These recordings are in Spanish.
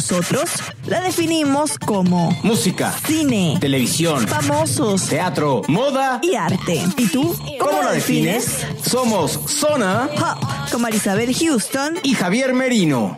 Nosotros la definimos como Música, cine, televisión, famosos teatro, moda. y arte. ¿Y tú? ¿Cómo la defines? Somos Zona Pop, con Marisabel Houston. y Javier Merino.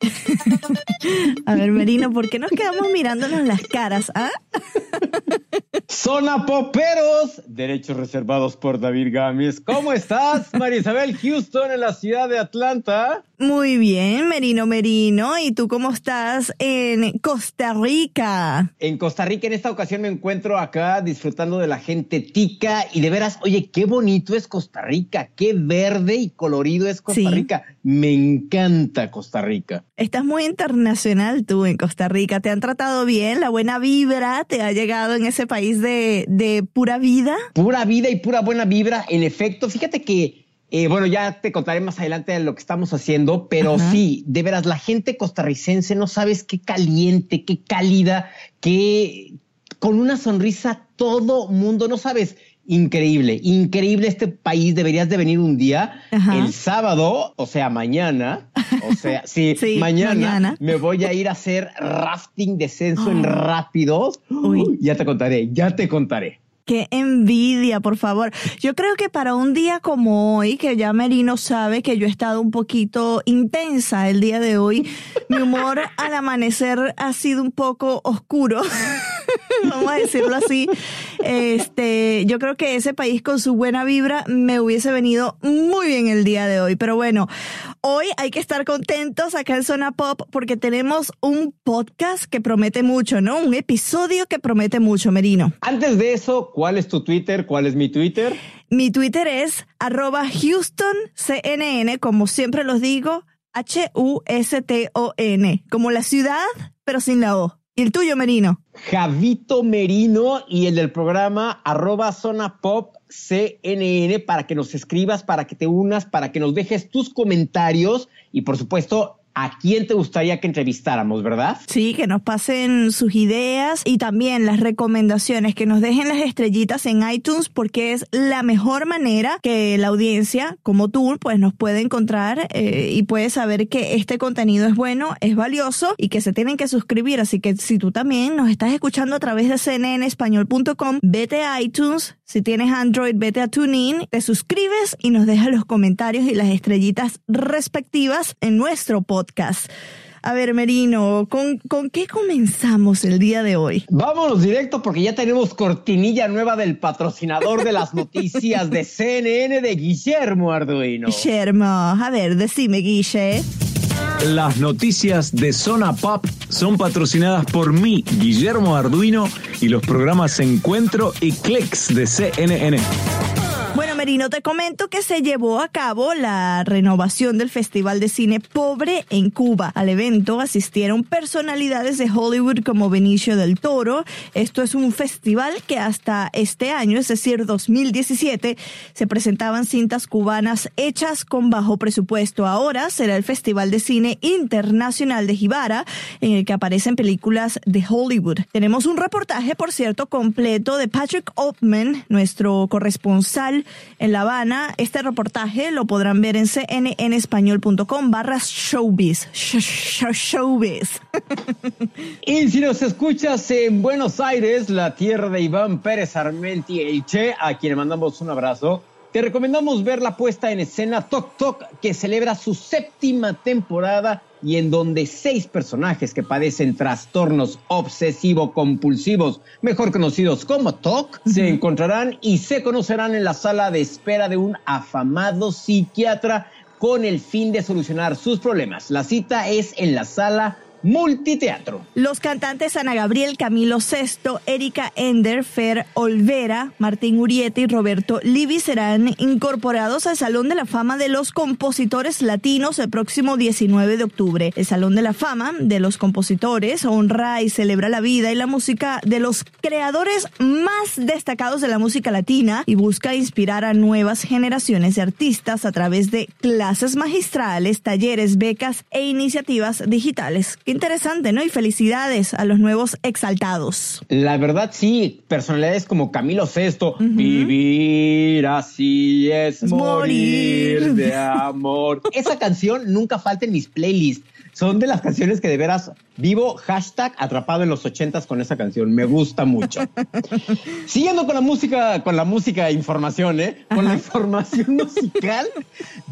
A ver, Merino, ¿por qué nos quedamos mirándonos las caras? ah? Zona Poperos, derechos reservados por David Gámez. ¿Cómo estás, Marisabel Houston, en la ciudad de Atlanta? Muy bien, Merino Merino. ¿Y tú cómo estás en Costa Rica? En Costa Rica, en esta ocasión me encuentro acá disfrutando de la gente tica y de veras, oye, qué bonito es Costa Rica, qué verde y colorido es Costa Sí. Rica. Me encanta Costa Rica. Estás muy internacional tú en Costa Rica. ¿Te han tratado bien? ¿La buena vibra te ha llegado en ese país de, de pura vida? Pura vida y pura buena vibra. En efecto, fíjate que, eh, bueno, ya te contaré más adelante de lo que estamos haciendo, pero Ajá. sí, de veras, la gente costarricense no sabes qué caliente, qué cálida, qué con una sonrisa todo mundo, no sabes. Increíble, increíble este país. Deberías de venir un día, Ajá. el sábado, o sea, mañana, o sea, sí, Sí, mañana, mañana. me voy a ir a hacer rafting, descenso en rápidos. Uy. Ya te contaré, ya te contaré. Qué envidia, por favor. Yo creo que para un día como hoy, que ya Merino sabe que yo he estado un poquito intensa el día de hoy, mi humor al amanecer ha sido un poco oscuro. Vamos a decirlo así. Este, yo creo que ese país con su buena vibra me hubiese venido muy bien el día de hoy. Pero bueno, hoy hay que estar contentos acá en Zona Pop porque tenemos un podcast que promete mucho, ¿no? Un episodio que promete mucho, Merino. Antes de eso, ¿cuál es tu Twitter? ¿Cuál es mi Twitter? Mi Twitter es arroba HoustonCNN, como siempre los digo, H-U-S-T-O-N, como la ciudad, pero sin la O. ¿Y el tuyo, Merino? Javito Merino y el del programa arroba zona pop para que nos escribas, para que te unas, para que nos dejes tus comentarios y por supuesto a quién te gustaría que entrevistáramos, ¿verdad? Sí, que nos pasen sus ideas y también las recomendaciones, que nos dejen las estrellitas en iTunes porque es la mejor manera que la audiencia, como tú, pues nos puede encontrar eh, y puede saber que este contenido es bueno, es valioso y que se tienen que suscribir. Así que si tú también nos estás escuchando a través de cnnespañol.com, vete a iTunes. Si tienes Android, vete a TuneIn, te suscribes y nos dejas los comentarios y las estrellitas respectivas en nuestro podcast. A ver, Merino, ¿con, ¿con qué comenzamos el día de hoy? Vámonos directo porque ya tenemos cortinilla nueva del patrocinador de las noticias de CNN de Guillermo Arduino. Guillermo, a ver, decime, Guille. Las noticias de Zona Pop son patrocinadas por mí, Guillermo Arduino, y los programas Encuentro y Clicks de CNN. Bueno, Merino, te comento que se llevó a cabo la renovación del Festival de Cine Pobre en Cuba. Al evento asistieron personalidades de Hollywood como Benicio del Toro. Esto es un festival que hasta este año, es decir, 2017, se presentaban cintas cubanas hechas con bajo presupuesto. Ahora será el Festival de Cine Internacional de Jibara, en el que aparecen películas de Hollywood. Tenemos un reportaje, por cierto, completo de Patrick Altman, nuestro corresponsal en La Habana. Este reportaje lo podrán ver en cnnespañol.com barra showbiz. Sh- sh- showbiz. Y si nos escuchas en Buenos Aires, la tierra de Iván Pérez Armenti, el Che, a quien mandamos un abrazo, te recomendamos ver la puesta en escena Tok Tok, que celebra su séptima temporada y en donde seis personajes que padecen trastornos obsesivo-compulsivos, mejor conocidos como TOC, se encontrarán y se conocerán en la sala de espera de un afamado psiquiatra con el fin de solucionar sus problemas. La cita es en la sala multiteatro. Los cantantes Ana Gabriel, Camilo Sesto, Erika Ender, Fer Olvera, Martín Uriete y Roberto Livi serán incorporados al Salón de la Fama de los Compositores Latinos el próximo 19 de octubre. El Salón de la Fama de los Compositores honra y celebra la vida y la música de los creadores más destacados de la música latina y busca inspirar a nuevas generaciones de artistas a través de clases magistrales, talleres, becas e iniciativas digitales interesante, ¿no? Y felicidades a los nuevos exaltados. La verdad, sí, personalidades como Camilo Sesto, vivir así es, morir de amor. Esa canción nunca falta en mis playlists. Son de las canciones que de veras vivo hashtag atrapado en los ochentas con esa canción. Me gusta mucho. Siguiendo con la música, con la música e información, ¿eh? Con la información musical,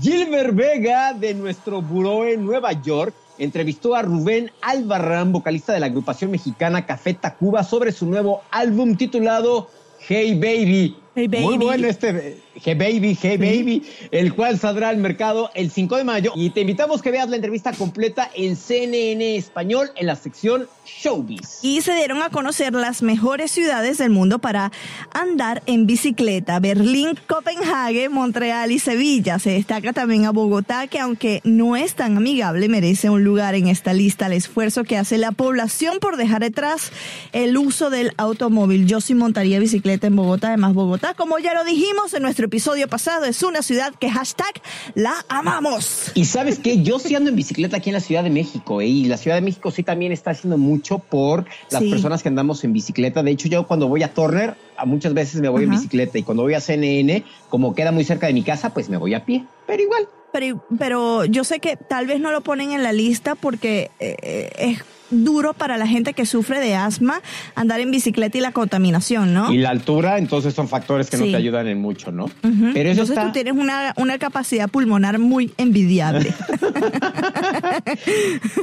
Gilbert Vega de nuestro buró en Nueva York entrevistó a Rubén Albarrán, vocalista de la agrupación mexicana Café Tacuba, sobre su nuevo álbum titulado Hey Baby. Hey Baby. Muy bueno este Hey Baby, Hey Baby, el cual saldrá al mercado el 5 de mayo. Y te invitamos que veas la entrevista completa en CNN Español en la sección Showbiz. Y se dieron a conocer las mejores ciudades del mundo para andar en bicicleta. Berlín, Copenhague, Montreal y Sevilla. Se destaca también a Bogotá, que aunque no es tan amigable, merece un lugar en esta lista. El esfuerzo que hace la población por dejar detrás el uso del automóvil. Yo sí montaría bicicleta en Bogotá, además Bogotá, como ya lo dijimos en nuestro episodio pasado, es una ciudad que hashtag la amamos. Y sabes qué, yo sí ando en bicicleta aquí en la Ciudad de México ¿eh? y la Ciudad de México sí también está haciendo mucho por las personas que andamos en bicicleta. De hecho, yo cuando voy a Turner, muchas veces me voy en bicicleta y cuando voy a CNN, como queda muy cerca de mi casa, pues me voy a pie, pero igual. Pero, pero yo sé que tal vez no lo ponen en la lista porque eh, eh, es duro para la gente que sufre de asma andar en bicicleta y la contaminación, ¿no? Y la altura, entonces son factores que no te ayudan en mucho, ¿no? Pero eso entonces tú tienes una, una capacidad pulmonar muy envidiable.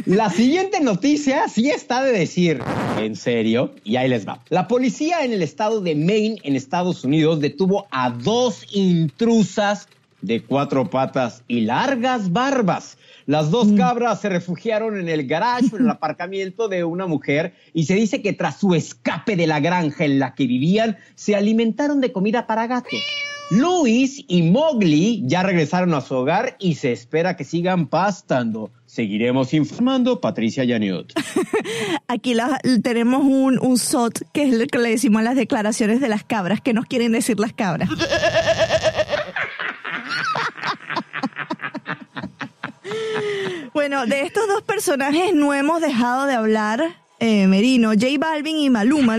la siguiente noticia sí está de decir, en serio, y ahí les va. La policía en el estado de Maine, en Estados Unidos, detuvo a dos intrusas de cuatro patas y largas barbas las dos mm. cabras se refugiaron en el garage, en el aparcamiento de una mujer, y se dice que tras su escape de la granja en la que vivían, se alimentaron de comida para gato. Luis y Mowgli ya regresaron a su hogar y se espera que sigan pastando. Seguiremos informando, Patricia Yaniot. Aquí tenemos un, un SOT, que es lo que le decimos a las declaraciones de las cabras, que nos quieren decir las cabras. Bueno, de estos dos personajes no hemos dejado de hablar. Eh, Merino, J Balvin y Maluma.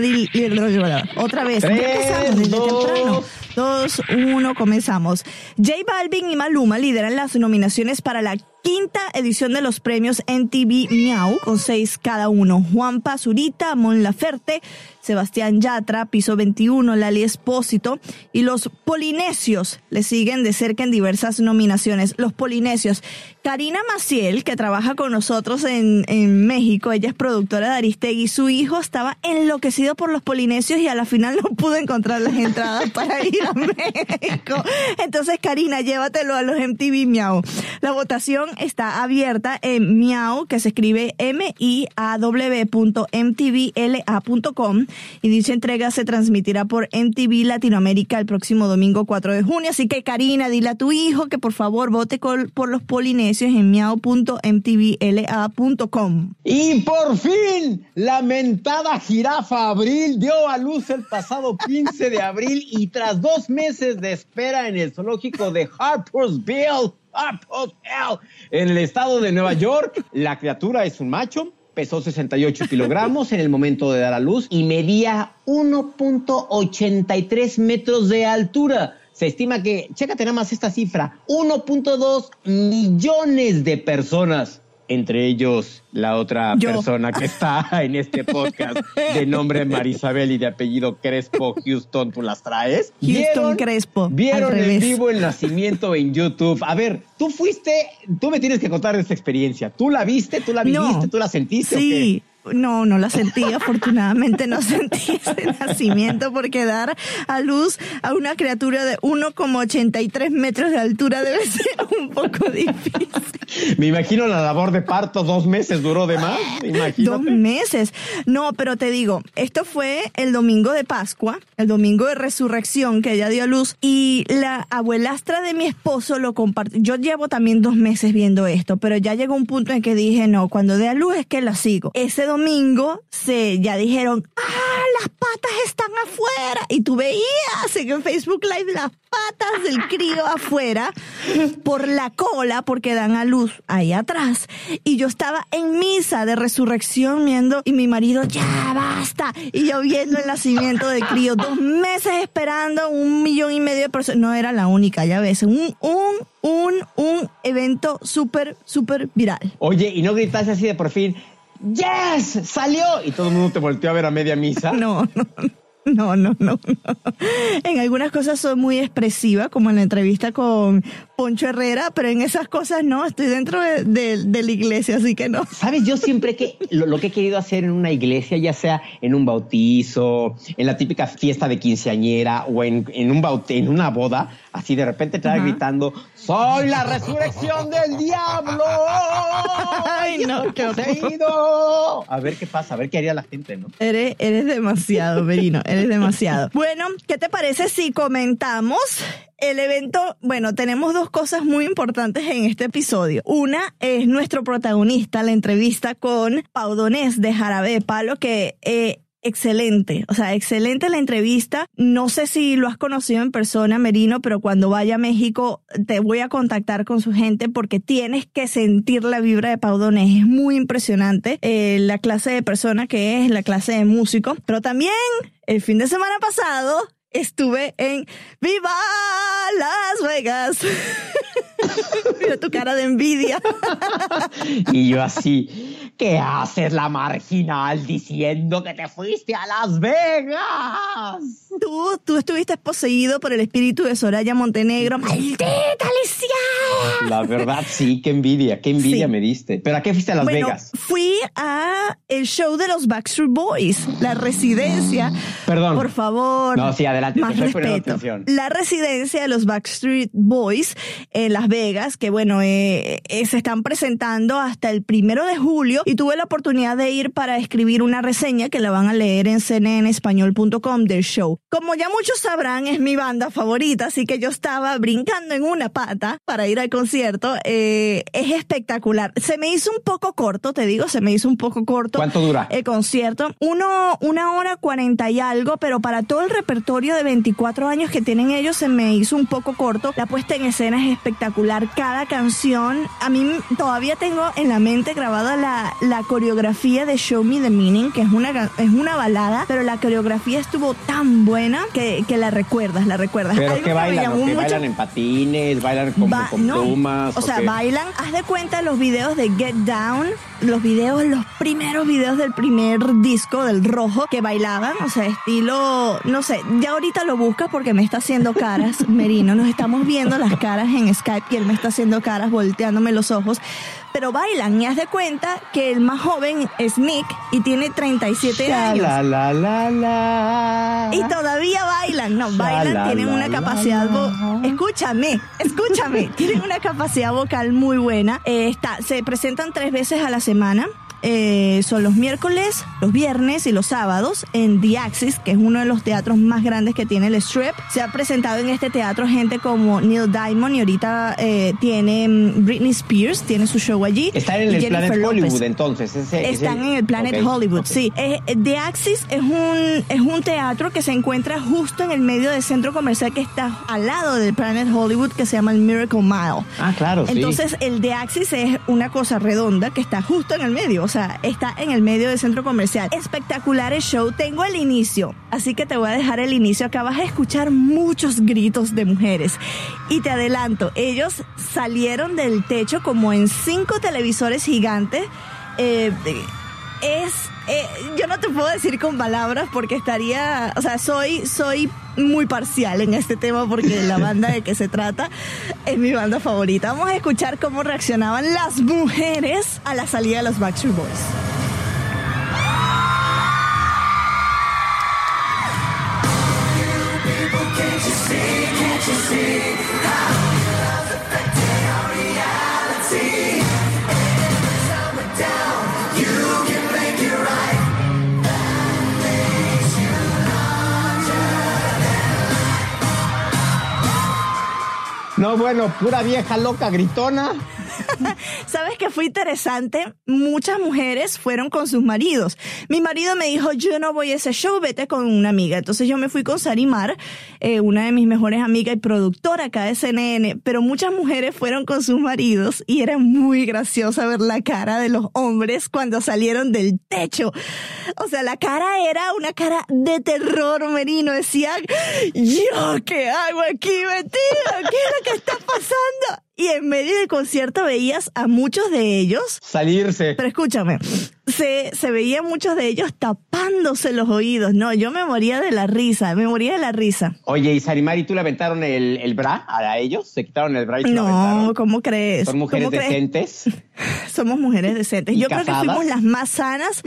otra vez. empezamos desde temprano. Dos, uno, comenzamos. J Balvin y Maluma lideran las nominaciones para la quinta edición de los premios NTV Miau, con seis cada uno. Juan Pazurita, Mon Laferte, Sebastián Yatra, Piso 21, Lali Espósito y los Polinesios le siguen de cerca en diversas nominaciones. Los Polinesios. Karina Maciel, que trabaja con nosotros en, en México, ella es productora de Aristegui, su hijo estaba enloquecido por los Polinesios y a la final no pudo encontrar las entradas para ir a México. Entonces, Karina, llévatelo a los MTV Miau. La votación está abierta en Miau, que se escribe M-I-A-W.mtvla.com y dicha entrega se transmitirá por MTV Latinoamérica el próximo domingo 4 de junio. Así que Karina, dile a tu hijo que por favor vote por los polinesios en miau.mtvla.com. Y por fin, la mentada jirafa Abril dio a luz el pasado 15 de abril y tras dos meses de espera en el zoológico de Harpersville, en el estado de Nueva York, la criatura es un macho pesó 68 kilogramos en el momento de dar a luz y medía 1.83 metros de altura. Se estima que, chécate nada más esta cifra, 1.2 millones de personas entre ellos la otra persona que está en este podcast de nombre Marisabel y de apellido Crespo Houston, ¿tú las traes? Houston Crespo. Vieron en vivo el nacimiento en YouTube. A ver, tú fuiste, tú me tienes que contar esta experiencia. ¿Tú la viste? ¿Tú la viviste? ¿Tú la sentiste? Sí. No, no la sentí. Afortunadamente no sentí ese nacimiento porque dar a luz a una criatura de 1,83 metros de altura debe ser un poco difícil. Me imagino la labor de parto, dos meses duró de más. Dos meses. No, pero te digo, esto fue el domingo de Pascua, el domingo de resurrección que ella dio a luz y la abuelastra de mi esposo lo compartió. Yo llevo también dos meses viendo esto, pero ya llegó un punto en que dije, no, cuando dé a luz es que la sigo. Ese domingo se ya dijeron, ah, las patas están afuera. Y tú veías en Facebook Live las patas del crío afuera por la cola porque dan a luz ahí atrás. Y yo estaba en misa de resurrección viendo y mi marido, ya basta. Y yo viendo el nacimiento del crío, dos meses esperando un millón y medio de personas. No era la única, ya ves, un, un, un, un evento súper, súper viral. Oye, y no gritaste así de por fin, ¡Yes! ¡Salió! Y todo el mundo te volteó a ver a media misa. No, no, no, no, no, En algunas cosas soy muy expresiva, como en la entrevista con Poncho Herrera, pero en esas cosas no, estoy dentro de, la iglesia, así que no. Sabes, yo siempre que lo, que he querido hacer en una iglesia, ya sea en un bautizo, en la típica fiesta de quinceañera o en, un en una boda, así de repente te gritando, ¡Soy la resurrección del diablo! ¡Ay, no, qué A ver qué pasa, a ver qué haría la gente, ¿no? Eres, eres demasiado, Merino eres demasiado. Bueno, ¿qué te parece si comentamos el evento, bueno, tenemos dos cosas muy importantes en este episodio. Una es nuestro protagonista, la entrevista con Pau Donés de Jarabe Palo, que eh, excelente, o sea, excelente la entrevista. No sé si lo has conocido en persona, Merino, pero cuando vaya a México te voy a contactar con su gente porque tienes que sentir la vibra de Pau Donés. Es muy impresionante eh, la clase de persona que es, la clase de músico. Pero también el fin de semana pasado estuve en Viva Las Vegas. Mira tu cara de envidia. y yo así, ¿qué haces la marginal diciendo que te fuiste a Las Vegas? Tú, tú estuviste poseído por el espíritu de Soraya Montenegro. ¡Maldita Alicia! La verdad, sí, qué envidia, qué envidia me diste. ¿Pero a qué fuiste a Las Vegas? Fui a el show de los Backstreet Boys, la residencia. Perdón. Por favor. No, sí, adelante. Más respeto. La residencia de los Backstreet Boys en Las Vegas, que bueno, eh, eh, se están presentando hasta el primero de julio y tuve la oportunidad de ir para escribir una reseña que la van a leer en cnnespañol.com del show. Como ya muchos sabrán, es mi banda favorita, así que yo estaba brincando en una pata para ir al concierto. Eh, es espectacular. Se me hizo un poco corto, te digo, se me hizo un poco corto. ¿Cuánto dura? El concierto. Uno, una hora cuarenta y algo, pero para todo el repertorio de 24 años que tienen ellos se me hizo un poco corto. La puesta en escena es espectacular. Cada canción, a mí todavía tengo en la mente grabada la, la coreografía de Show Me the Meaning, que es una, es una balada, pero la coreografía estuvo tan buena que, que la recuerdas, la recuerdas. ¿Pero qué bailan? ¿Que bailan en patines? ¿Bailan con, con plumas? O, sea, bailan, haz de cuenta los videos de Get Down, los videos, los primeros videos del primer disco del rojo que bailaban, o sea, estilo, no sé, ya ahorita lo buscas porque me está haciendo caras, Merino, nos estamos viendo las caras en Skype y él me está haciendo caras volteándome los ojos pero bailan y haz de cuenta que el más joven es Nick y tiene 37 años. Y todavía bailan, no, bailan, tienen una capacidad, escúchame, escúchame, tienen una capacidad vocal muy buena. Eh, está, se presentan tres veces a la semana. semana. Eh, son los miércoles, los viernes y los sábados en The Axis, que es uno de los teatros más grandes que tiene el Strip. Se ha presentado en este teatro gente como Neil Diamond y ahorita eh, tiene mm, Britney Spears, tiene su show allí. Están en el Planet Hollywood entonces. Están en el Planet Hollywood, sí. Eh, The Axis es un, es un teatro que se encuentra justo en el medio del centro comercial que está al lado del Planet Hollywood que se llama el Miracle Mile. Ah, claro. Entonces el The Axis es una cosa redonda que está justo en el medio está en el medio del centro comercial. Espectacular el show. Tengo el inicio, así que te voy a dejar el inicio. Acá vas a escuchar muchos gritos de mujeres. Y te adelanto, ellos salieron del techo como en cinco televisores gigantes. Eh, es eh, yo no te puedo decir con palabras porque estaría, o sea, soy, soy muy parcial en este tema porque la banda de que se trata es mi banda favorita. Vamos a escuchar cómo reaccionaban las mujeres a la salida de los Backstreet Boys. No, bueno, pura vieja loca gritona. ¿Sabes qué fue interesante? Muchas mujeres fueron con sus maridos. Mi marido me dijo, yo no voy a ese show, vete con una amiga. Entonces yo me fui con Sarimar, eh, una de mis mejores amigas y productora acá de CNN, pero muchas mujeres fueron con sus maridos y era muy graciosa ver la cara de los hombres cuando salieron del techo. O sea, la cara era una cara de terror, Merino. Decían, yo qué hago aquí metido, ¿qué es lo que está pasando? Y en medio del concierto veías a muchos de ellos salirse. Pero escúchame, se, se veía muchos de ellos tapándose los oídos. No, yo me moría de la risa, me moría de la risa. Oye, y Sarimari, ¿tú le aventaron el, el bra a ellos? ¿Se quitaron el bra y se No, lo aventaron? ¿cómo crees? ¿Son mujeres decentes? Somos mujeres decentes. ¿Y Yo creo que fuimos las más sanas.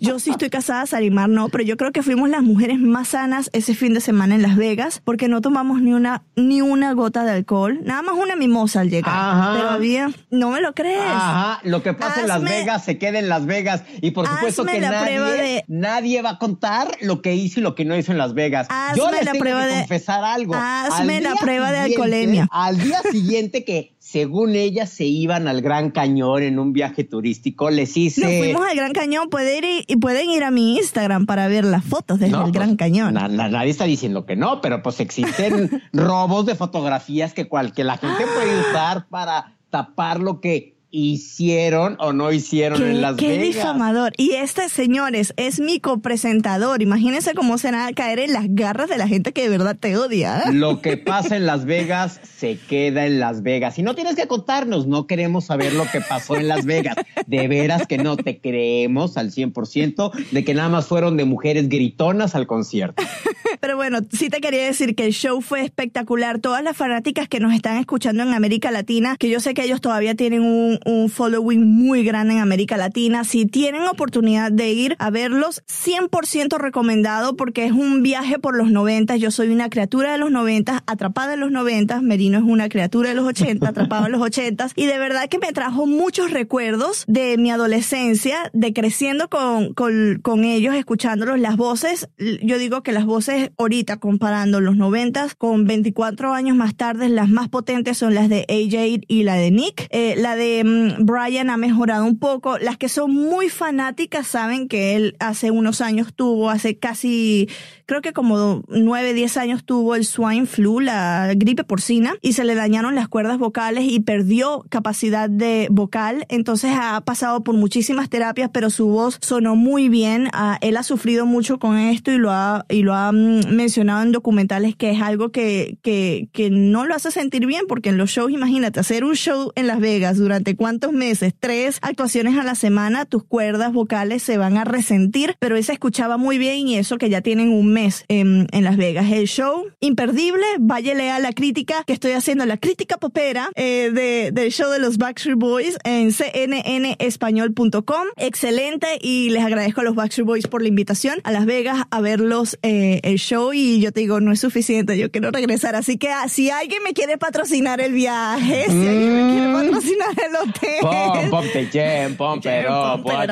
Yo sí estoy casada, Sarimar no, pero yo creo que fuimos las mujeres más sanas ese fin de semana en Las Vegas porque no tomamos ni una, ni una gota de alcohol, nada más una mimosa al llegar. Ajá. Pero había, no me lo crees. Ajá, lo que pasa en Las Vegas se queda en Las Vegas. Y por supuesto Hazme que nadie, de- nadie va a contar lo que hizo y lo que no hizo en Las Vegas. Hazme Yo les la tengo prueba que de- confesar algo. Hazme la prueba de alcoholemia. Al día siguiente que, según ellas, se iban al Gran Cañón en un viaje turístico, les hice... Nos fuimos al Gran Cañón, pueden ir, y pueden ir a mi Instagram para ver las fotos desde No, el pues, Gran Cañón. na- na- nadie está diciendo que no, pero pues existen robos de fotografías que, cual, que la gente puede usar para tapar lo que hicieron o no hicieron Qué, en Las qué Vegas. difamador. Y este, señores, es mi copresentador. Imagínense cómo será caer en las garras de la gente que de verdad te odia. Lo que pasa en Las Vegas se queda en Las Vegas. Y no tienes que contarnos, no queremos saber lo que pasó en Las Vegas. De veras que no te creemos al 100% de que nada más fueron de mujeres gritonas al concierto. Pero bueno, sí te quería decir que el show fue espectacular. Todas las fanáticas que nos están escuchando en América Latina, que yo sé que ellos todavía tienen un, un following muy grande en América Latina, si tienen oportunidad de ir a verlos, 100% recomendado porque es un viaje por los 90. Yo soy una criatura de los 90, atrapada en los 90. Merino es una criatura de los 80, atrapado en los 80. Y de verdad que me trajo muchos recuerdos de mi adolescencia, de creciendo con, con, con ellos, escuchándolos. Las voces, yo digo que las voces ahorita comparando los 90 con 24 años más tarde, las más potentes son las de AJ y la de Nick. Eh, la de Brian ha mejorado un poco. Las que son muy fanáticas saben que él hace unos años tuvo, hace casi, creo que como 9, 10 años tuvo el swine flu, la gripe porcina, y se le dañaron las cuerdas vocales y perdió capacidad de vocal. Entonces ha pasado por muchísimas terapias, pero su voz sonó muy bien. Ah, él ha sufrido mucho con esto y lo ha, y lo ha mm, mencionado en documentales que es algo que, que, que no lo hace sentir bien, porque en los shows, imagínate, hacer un show en Las Vegas durante cuántos meses, tres actuaciones a la semana, tus cuerdas vocales se van a resentir, pero se escuchaba muy bien y eso que ya tienen un mes en, en Las Vegas. El show, imperdible, vaya lea la crítica que estoy haciendo, la crítica popera eh, de, del show de los Backstreet Boys en cnnespañol.com. Excelente y les agradezco a los Backstreet Boys por la invitación a Las Vegas a verlos eh, el show y yo te digo, no es suficiente, yo quiero regresar. Así que ah, si alguien me quiere patrocinar el viaje, si alguien me quiere patrocinar el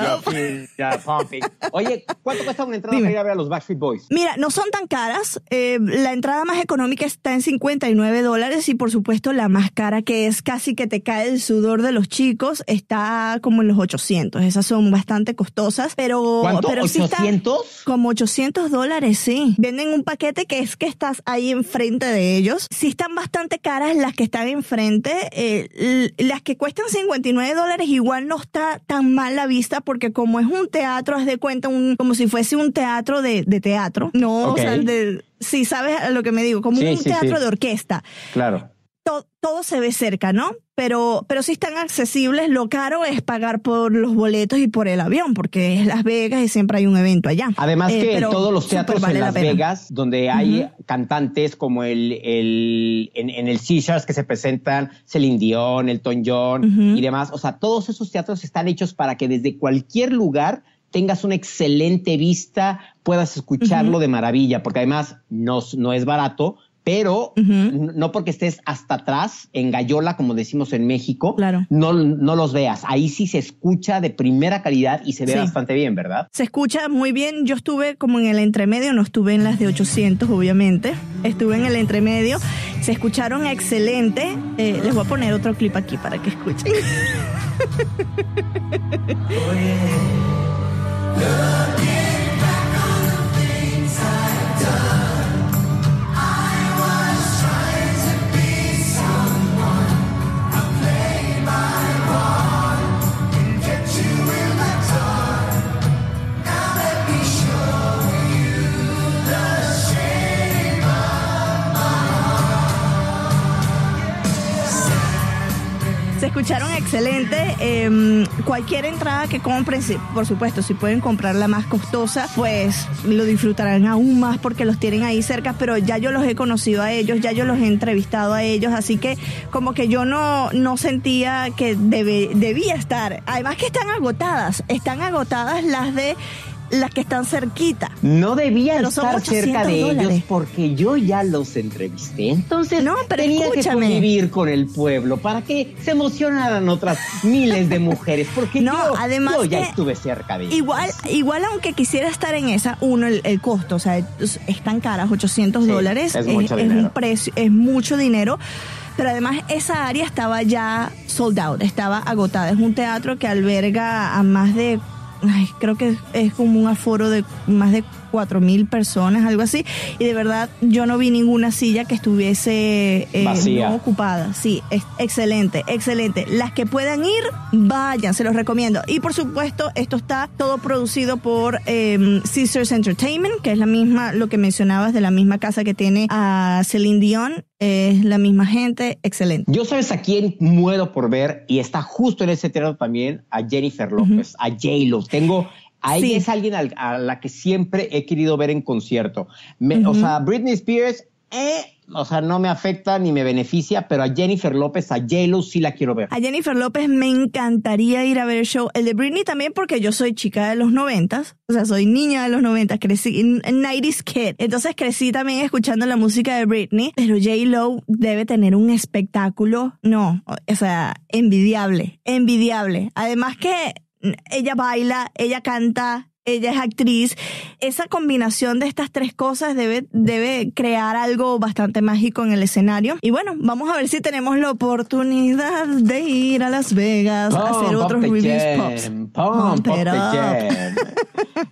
your up. feet are pumping. Oye, ¿cuánto cuesta una entrada Dime. para ir a ver a los Backstreet Boys? Mira, no son tan caras. Eh, la entrada más económica está en 59 dólares y por supuesto la más cara, que es casi que te cae el sudor de los chicos, está como en los 800. Esas son bastante costosas, pero... ¿Cuánto? Pero sí está- ¿800? como 800 dólares, sí. Venden un paquete que es que estás ahí enfrente de ellos. Sí están bastante caras las que están enfrente. Eh, las que cuestan 59 dólares igual no está tan mal la vista porque como es un teatro, haz de cuenta, un, como si fuese un teatro de, de teatro. No, o sea, de, sí, sabes a lo que me digo, como Sí, un sí, teatro de orquesta. Claro. To- todo se ve cerca, ¿no? Pero, pero sí están accesibles. Lo caro es pagar por los boletos y por el avión, porque es Las Vegas y siempre hay un evento allá. Además Eh, que todos los teatros vale en la Las. Vegas, donde hay cantantes como el, el en, en el Caesars que se presentan Celine Dion, Elton John y demás, o sea, todos esos teatros están hechos para que desde cualquier lugar tengas una excelente vista, puedas escucharlo de maravilla, porque además no, no es barato, pero no porque estés hasta atrás, en Gallola, como decimos en México, claro. no, no los veas. Ahí sí se escucha de primera calidad y se ve bastante bien, ¿verdad? Se escucha muy bien. Yo estuve como en el entremedio, no estuve en las de 800, obviamente. Estuve en el entremedio. Se escucharon excelente. Eh, les voy a poner otro clip aquí para que escuchen. escucharon excelente. Em, cualquier entrada que compren, por supuesto, si pueden comprar la más costosa, pues lo disfrutarán aún más porque los tienen ahí cerca, pero ya yo los he conocido a ellos, ya yo los he entrevistado a ellos, así que como que yo no, no sentía que debía estar. Además que están agotadas, están agotadas las de las que están cerquita. No debía estar cerca de ellos porque yo ya los entrevisté. Entonces no, pero tenía que convivir con el pueblo para que se emocionaran otras miles de mujeres. Porque no, yo, además ya estuve cerca de ellos. Igual, igual aunque quisiera estar en esa, uno, el, costo, o sea, es, tan caras, 800 dólares. Es, mucho es, un precio, es mucho dinero pero además esa área estaba ya sold out, estaba agotada. Es un teatro que alberga a más de ay, creo que es como un aforo de más de cuatro mil personas, algo así, y de verdad yo no vi ninguna silla que estuviese eh, ocupada. Sí, es excelente, excelente. Las que puedan ir, vayan, se los recomiendo. Y por supuesto, esto está todo producido por eh, Sisters Entertainment, que es la misma, lo que mencionabas de la misma casa que tiene a Celine Dion, es la misma gente, excelente. Yo sabes a quién muero por ver y está justo en ese teatro también, a Jennifer López, a J-Lo. Tengo a ella es alguien a, la que siempre he querido ver en concierto. O sea, Britney Spears, eh, o sea, no me afecta ni me beneficia, pero a Jennifer López, a J-Lo sí la quiero ver. A Jennifer López me encantaría ir a ver el show. El de Britney también porque yo soy chica de los noventas, o sea, soy niña de los noventas, crecí en 90s kid. Entonces crecí también escuchando la música de Britney, pero J-Lo debe tener un espectáculo, no, o sea, envidiable, envidiable. Además que ella baila, ella canta, ella es actriz. Esa combinación de estas tres cosas debe, debe crear algo bastante mágico en el escenario. Y bueno, vamos a ver si tenemos la oportunidad de ir a Las Vegas a hacer otros reviews pops.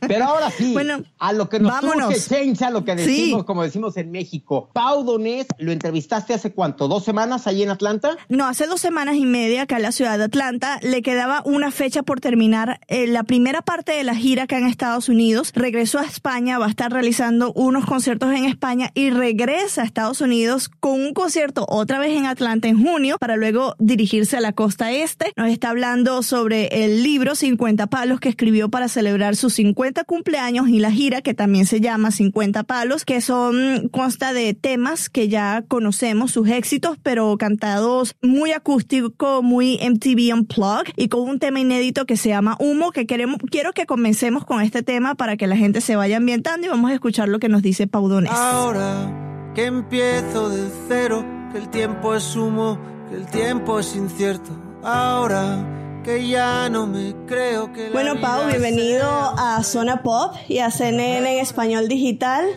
Pero ahora sí, bueno, a lo que nos vámonos. A lo que decimos, como decimos en México. Pau Donés, ¿lo entrevistaste hace cuánto? ¿Dos semanas allí en Atlanta? No, hace dos semanas y media acá en la ciudad de Atlanta. Le quedaba una fecha por terminar eh, la primera parte de la gira que en Estados Unidos, regresó a España, va a estar realizando unos conciertos en España y regresa a Estados Unidos con un concierto otra vez en Atlanta en junio para luego dirigirse a la costa este. Nos está hablando sobre el libro 50 palos que escribió para celebrar sus 50 cumpleaños y la gira que también se llama 50 palos, que son consta de temas que ya conocemos, sus éxitos, pero cantados muy acústico, muy MTV Unplugged y con un tema inédito que se llama Humo, que queremos, quiero que comencemos con este tema para que la gente se vaya ambientando y vamos a escuchar lo que nos dice Paudones. Ahora que empiezo de cero, que el tiempo es humo, que el tiempo es incierto. Ahora que ya no me creo que... Bueno, Pau, bienvenido a Zona Pop y a CNN en español digital.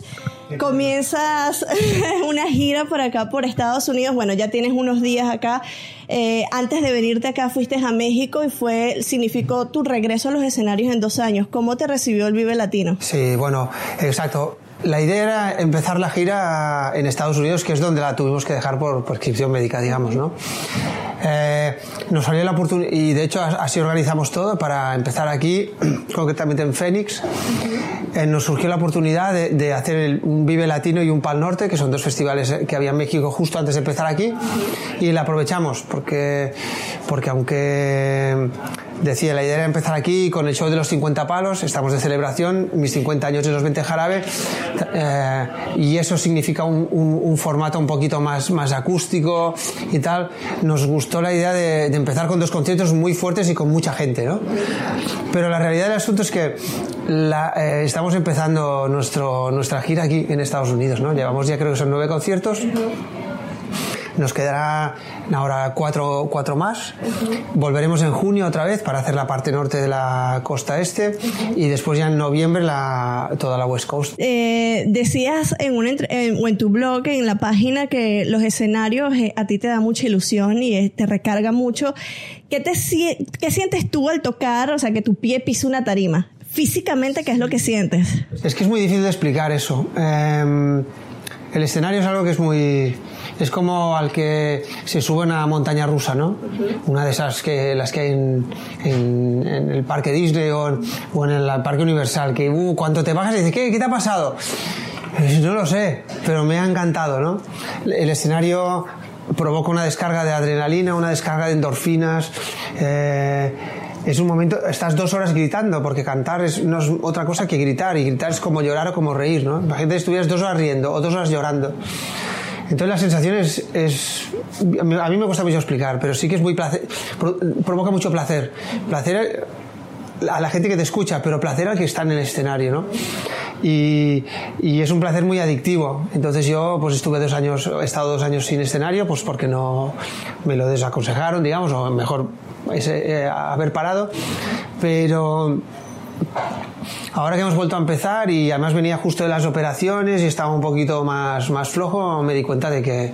Comienzas una gira por acá, por Estados Unidos. Bueno, ya tienes unos días acá. Eh, antes de venirte acá fuiste a México y fue significó tu regreso a los escenarios en dos años. ¿Cómo te recibió el Vive Latino? Sí, bueno, exacto. La idea era empezar la gira en Estados Unidos, que es donde la tuvimos que dejar por prescripción médica, digamos, ¿no? Eh, nos salió la oportunidad, y de hecho así organizamos todo para empezar aquí, concretamente en Phoenix. Eh, nos surgió la oportunidad de, hacer un Vive Latino y un Pal Norte, que son dos festivales que había en México justo antes de empezar aquí, y la aprovechamos porque porque aunque decía, la idea era empezar aquí con el show de los 50 palos, estamos de celebración, mis 50 años de los 20 jarabe, eh, y eso significa un, formato un poquito más, más acústico y tal. Nos gustó la idea de, empezar con dos conciertos muy fuertes y con mucha gente, ¿no? Pero la realidad del asunto es que eh, estamos empezando nuestro, nuestra gira aquí en Estados Unidos, ¿no? Llevamos ya creo que son nueve conciertos. Nos quedará ahora cuatro, cuatro más. Volveremos en junio otra vez para hacer la parte norte de la costa este y después ya en noviembre la, toda la West Coast. Eh, decías en, un, o en tu blog, en la página, que los escenarios eh, a ti te da mucha ilusión y eh, te recarga mucho. ¿Qué, te, ¿Qué sientes tú al tocar, o sea, que tu pie pisa una tarima? Físicamente, ¿qué es lo que sientes? Es que es muy difícil de explicar eso. Em, el escenario es algo que es muy es como al que se sube a una montaña rusa, ¿no? Una de esas que las que hay en, el parque Disney o en, el parque Universal, que uh, cuando te bajas y dices, ¿qué, ¿qué te ha pasado? No lo sé, pero me ha encantado, ¿no? El escenario provoca una descarga de adrenalina, una descarga de endorfinas. Eh, es un momento, estás dos horas gritando, porque cantar es, no es otra cosa que gritar, y gritar es como llorar o como reír, ¿no? Imagínate que estuvieras dos horas riendo o dos horas llorando. Entonces la sensación es, a mí me cuesta mucho explicar, pero sí que es muy placer, provoca mucho placer. Placer a la gente que te escucha, pero placer al que está en el escenario, ¿no? Y, es un placer muy adictivo. Entonces yo pues estuve dos años, he estado dos años sin escenario, pues porque no me lo desaconsejaron, digamos, o mejor eh, haber parado, pero Ahora que hemos vuelto a empezar y además venía justo de las operaciones y estaba un poquito más, más flojo, me di cuenta de que,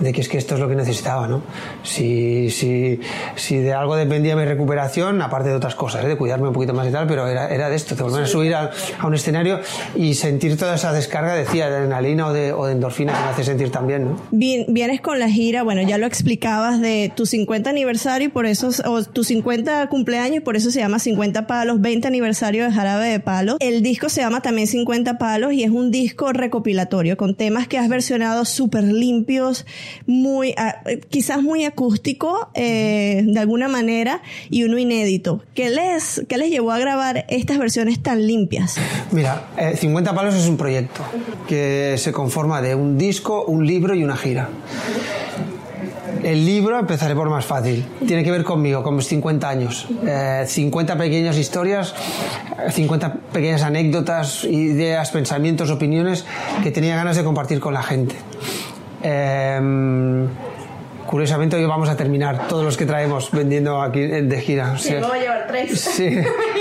de que es que esto es lo que necesitaba, ¿no? Si, si, si de algo dependía mi recuperación, aparte de otras cosas, ¿eh? de cuidarme un poquito más y tal, pero era, era de esto, de volver a subir a, a, un escenario y sentir toda esa descarga, decía, de adrenalina o de, o de endorfina que me hace sentir también, ¿no? Bien, vienes con la gira, bueno, ya lo explicabas de tu 50 aniversario y por eso, o tu 50 cumpleaños y por eso se llama 50 palos, 20 aniversario de Jarabe de Palos. El disco se llama también 50 palos y es un disco recopilatorio con temas que has versionado súper limpios, muy, ah, quizás muy acústico eh, de alguna manera y uno inédito. ¿Qué les, ¿Qué les llevó a grabar estas versiones tan limpias? Mira, 50 eh, palos es un proyecto que se conforma de un disco, un libro y una gira. El libro, empezaré por más fácil, tiene que ver conmigo, con mis 50 años. 50 eh, pequeñas historias, 50 pequeñas anécdotas, ideas, pensamientos, opiniones que tenía ganas de compartir con la gente. Eh, Curiosamente hoy vamos a terminar todos los que traemos vendiendo aquí de gira. Sí, vamos a llevar tres. Sí,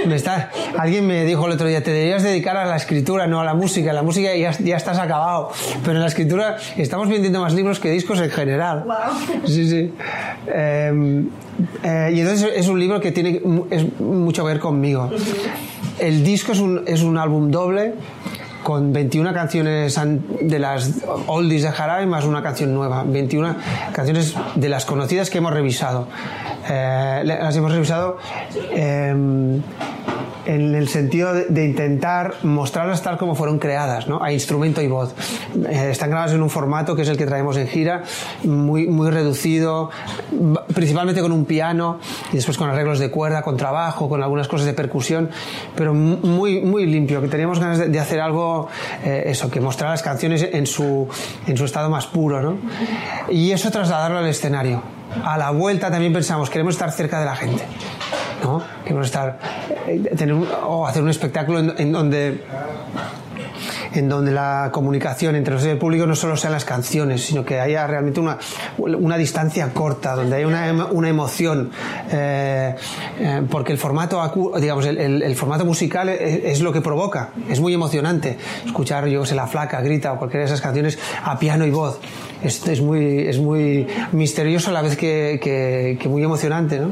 me está, alguien me dijo el otro día, te deberías dedicar a la escritura, no a la música. La música ya, ya estás acabado, pero en la escritura estamos vendiendo más libros que discos en general. Wow. Sí, sí. Em, eh, y entonces es un libro que tiene es mucho que ver conmigo. El disco es un, es un álbum doble con 21 canciones de las oldies de Jarabe más una canción nueva. 21 canciones de las conocidas que hemos revisado. Eh, las hemos revisado eh, en el sentido de, intentar mostrarlas tal como fueron creadas, ¿no? a instrumento y voz. Eh, están grabadas en un formato que es el que traemos en gira, muy, muy reducido, principalmente con un piano y después con arreglos de cuerda, con trabajo, con algunas cosas de percusión, pero muy, muy limpio, que teníamos ganas de, hacer algo, eh, eso, que mostrar las canciones en su, en su estado más puro, ¿no? Y eso trasladarlo al escenario. A la vuelta también pensamos, queremos estar cerca de la gente. ¿no? Queremos estar, eh, o hacer un espectáculo en, donde en donde la comunicación entre nosotros y el público no solo sean las canciones, sino que haya realmente una, una distancia corta, donde haya una, una emoción, eh, eh, porque el formato, digamos, el, el, formato musical es, lo que provoca, es muy emocionante escuchar, yo sé, La Flaca, Grita o cualquiera de esas canciones a piano y voz. Es, es muy, es muy misterioso a la vez que, que, que muy emocionante, ¿no?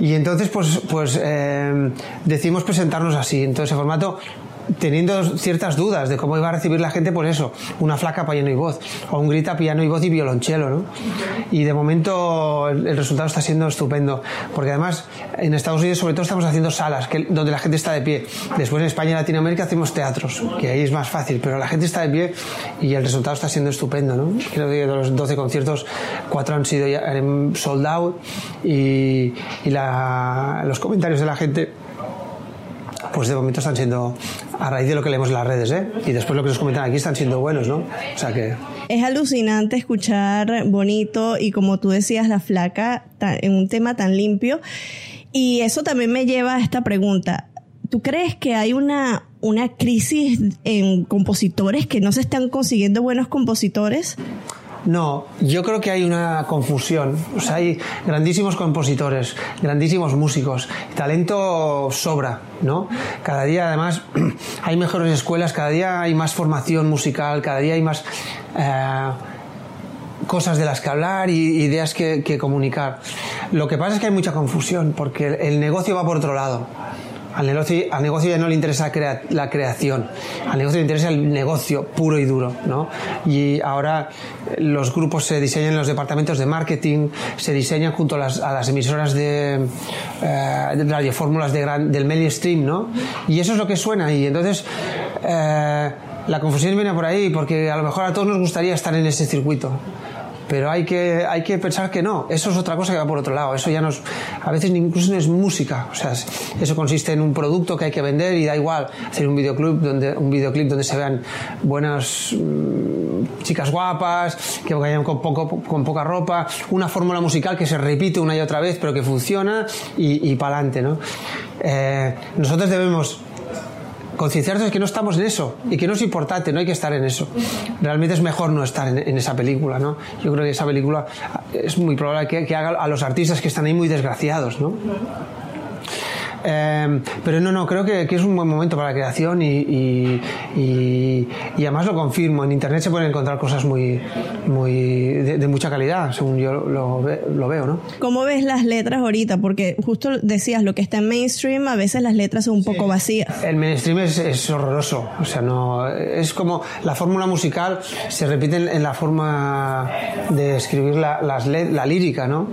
Y entonces, pues, pues eh, decidimos presentarnos así, en todo ese formato teniendo ciertas dudas de cómo iba a recibir la gente, pues eso, una flaca piano y voz, o un grita piano y voz y violonchelo, ¿no? Y de momento el, resultado está siendo estupendo, porque además en Estados Unidos sobre todo estamos haciendo salas que, donde la gente está de pie. Después en España y Latinoamérica hacemos teatros, que ahí es más fácil, pero la gente está de pie y el resultado está siendo estupendo, ¿no? Creo que de los 12 conciertos, cuatro han sido ya sold out y, y la, los comentarios de la gente pues de momento están siendo a raíz de lo que leemos en las redes, ¿eh? Y después lo que nos comentan aquí están siendo buenos, ¿no? O sea que... Es alucinante escuchar bonito y como tú decías, la flaca en un tema tan limpio. Y eso también me lleva a esta pregunta. ¿Tú crees que hay una, una crisis en compositores que no se están consiguiendo buenos compositores? No, yo creo que hay una confusión. Hay grandísimos compositores, grandísimos músicos, talento sobra, ¿no? Cada día, además, hay mejores escuelas, cada día hay más formación musical, cada día hay más eh, cosas de las que hablar y ideas que comunicar. Lo que pasa es que hay mucha confusión, porque el negocio va por otro lado. Al negocio, al negocio ya no le interesa la creación, al negocio le interesa el negocio puro y duro, ¿no? Y ahora eh, los grupos se diseñan en los departamentos de marketing, se diseñan junto a las, emisoras de, eh, de radiofórmulas de del mainstream, ¿no? Y eso es lo que suena y entonces eh, la confusión viene por ahí porque a lo mejor a todos nos gustaría estar en ese circuito pero hay que, hay que pensar que no, eso es otra cosa que va por otro lado, eso ya no es, a veces incluso no es música, o sea, eso consiste en un producto que hay que vender y da igual hacer un videoclip donde, un videoclip donde se vean buenas mm, chicas guapas, que vayan con, poco, con poca ropa, una fórmula musical que se repite una y otra vez pero que funciona y, y para adelante, ¿no? Eh, nosotros debemos concienciarnos de que no estamos en eso y que no es importante, no hay que estar en eso. Realmente es mejor no estar en, esa película, ¿no? Yo creo que esa película es muy probable que, que haga a los artistas que están ahí muy desgraciados, ¿no? Em, pero no, no, creo que, es un buen momento para la creación y, y, además lo confirmo. En Internet se pueden encontrar cosas muy, muy de, mucha calidad, según yo lo, lo, veo, ¿no? ¿Cómo ves las letras ahorita? Porque justo decías, lo que está en mainstream, a veces las letras son un poco vacías. El mainstream es, es, horroroso. O sea, no, es como la fórmula musical se repite en, la forma de escribir la, las, la lírica, ¿no?